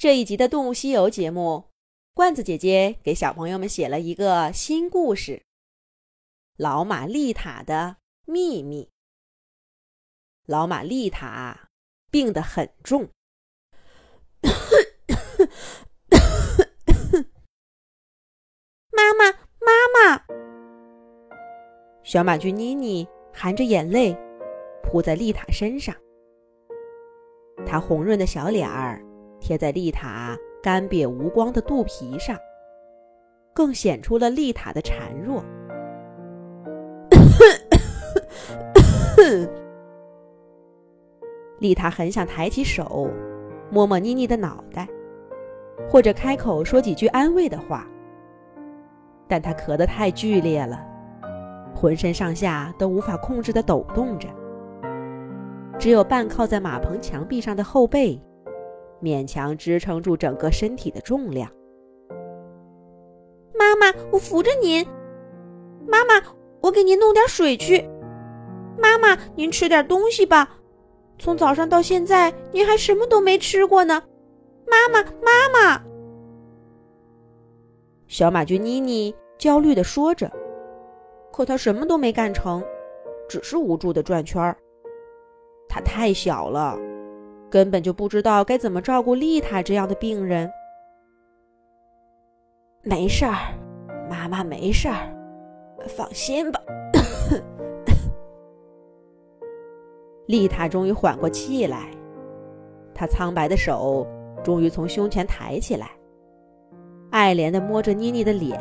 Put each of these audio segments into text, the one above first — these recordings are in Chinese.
这一集的《动物西游》节目，罐子姐姐给小朋友们写了一个新故事《老马丽塔的秘密》。老马丽塔病得很重，妈妈，妈妈！小马驹妮妮含着眼泪扑在丽塔身上，她红润的小脸儿。贴在丽塔干瘪无光的肚皮上，更显出了丽塔的孱弱。丽塔很想抬起手摸摸妮妮的脑袋，或者开口说几句安慰的话，但她咳得太剧烈了，浑身上下都无法控制的抖动着，只有半靠在马棚墙壁上的后背。勉强支撑住整个身体的重量。妈妈，我扶着您。妈妈，我给您弄点水去。妈妈，您吃点东西吧。从早上到现在，您还什么都没吃过呢。妈妈，妈妈。小马驹妮妮焦虑的说着，可她什么都没干成，只是无助的转圈儿。她太小了。根本就不知道该怎么照顾丽塔这样的病人。没事儿，妈妈没事儿，放心吧。丽塔终于缓过气来，她苍白的手终于从胸前抬起来，爱怜的摸着妮妮的脸，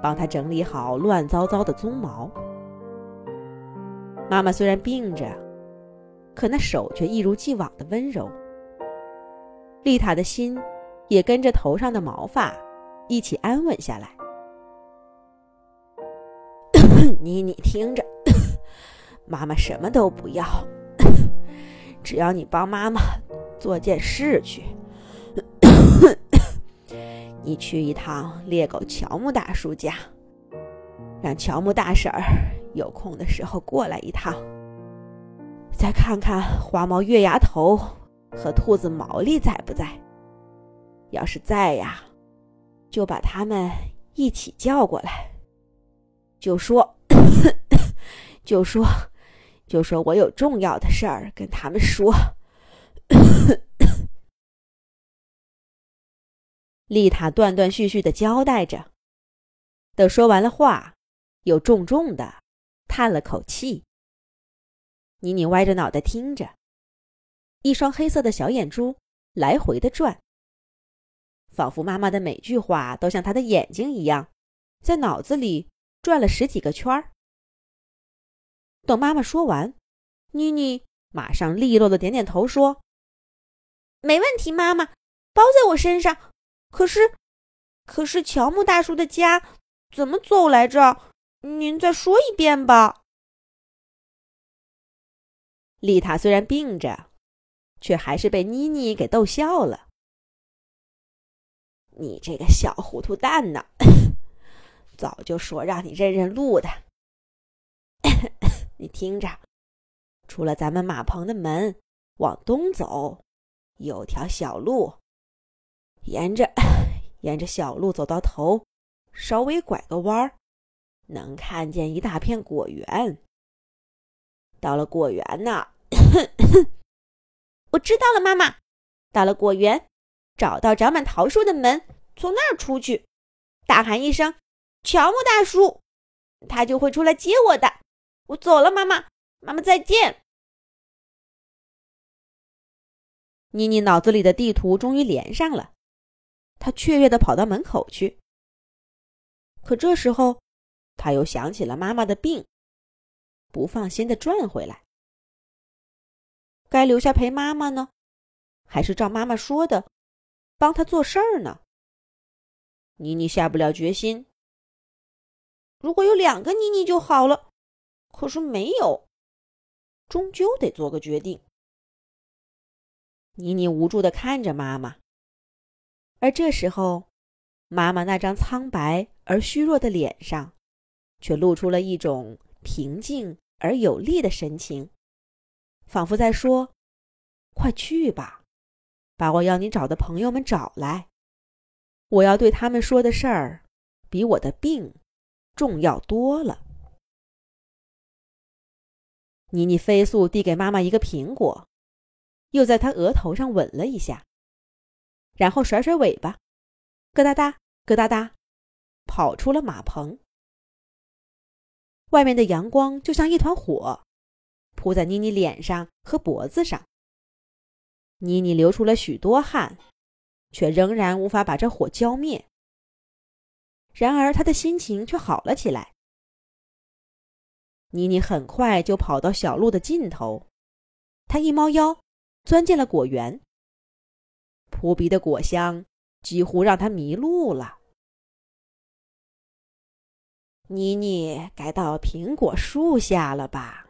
帮她整理好乱糟糟的鬃毛。妈妈虽然病着。可那手却一如既往的温柔，丽塔的心也跟着头上的毛发一起安稳下来。妮妮，听着，妈妈什么都不要，只要你帮妈妈做件事去。你去一趟猎狗乔木大叔家，让乔木大婶儿有空的时候过来一趟。再看看花猫月牙头和兔子毛利在不在？要是在呀，就把他们一起叫过来，就说，就说，就说我有重要的事儿跟他们说。丽塔断断续续的交代着，等说完了话，又重重的叹了口气。妮妮歪着脑袋听着，一双黑色的小眼珠来回的转，仿佛妈妈的每句话都像她的眼睛一样，在脑子里转了十几个圈儿。等妈妈说完，妮妮马上利落的点点头说：“没问题，妈妈，包在我身上。可是，可是乔木大叔的家怎么走来着？您再说一遍吧。”丽塔虽然病着，却还是被妮妮给逗笑了。你这个小糊涂蛋呢！早就说让你认认路的。你听着，出了咱们马棚的门，往东走，有条小路，沿着 沿着小路走到头，稍微拐个弯儿，能看见一大片果园。到了果园呢。我知道了，妈妈。到了果园，找到长满桃树的门，从那儿出去，大喊一声“乔木大叔”，他就会出来接我的。我走了，妈妈，妈妈再见。妮妮脑子里的地图终于连上了，她雀跃的跑到门口去。可这时候，她又想起了妈妈的病，不放心的转回来。该留下陪妈妈呢，还是照妈妈说的，帮她做事儿呢？妮妮下不了决心。如果有两个妮妮就好了，可是没有，终究得做个决定。妮妮无助的看着妈妈，而这时候，妈妈那张苍白而虚弱的脸上，却露出了一种平静而有力的神情。仿佛在说：“快去吧，把我要你找的朋友们找来，我要对他们说的事儿，比我的病重要多了。”妮妮飞速递给妈妈一个苹果，又在她额头上吻了一下，然后甩甩尾巴，咯哒哒，咯哒哒，跑出了马棚。外面的阳光就像一团火，扑在妮妮脸上和脖子上。妮妮流出了许多汗，却仍然无法把这火浇灭。然而，她的心情却好了起来。妮妮很快就跑到小路的尽头，她一猫腰，钻进了果园。扑鼻的果香几乎让她迷路了。妮妮该到苹果树下了吧？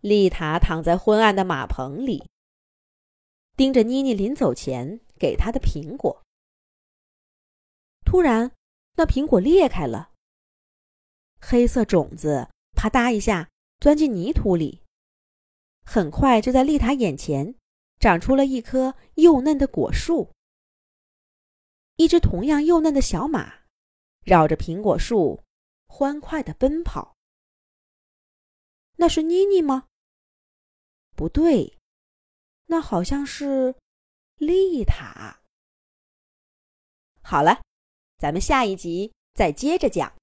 丽塔躺在昏暗的马棚里，盯着妮妮临走前给她的苹果。突然，那苹果裂开了。黑色种子啪嗒一下钻进泥土里，很快就在丽塔眼前长出了一棵幼嫩的果树。一只同样幼嫩的小马绕着苹果树欢快地奔跑。那是妮妮吗？不对，那好像是丽塔。好了，咱们下一集再接着讲。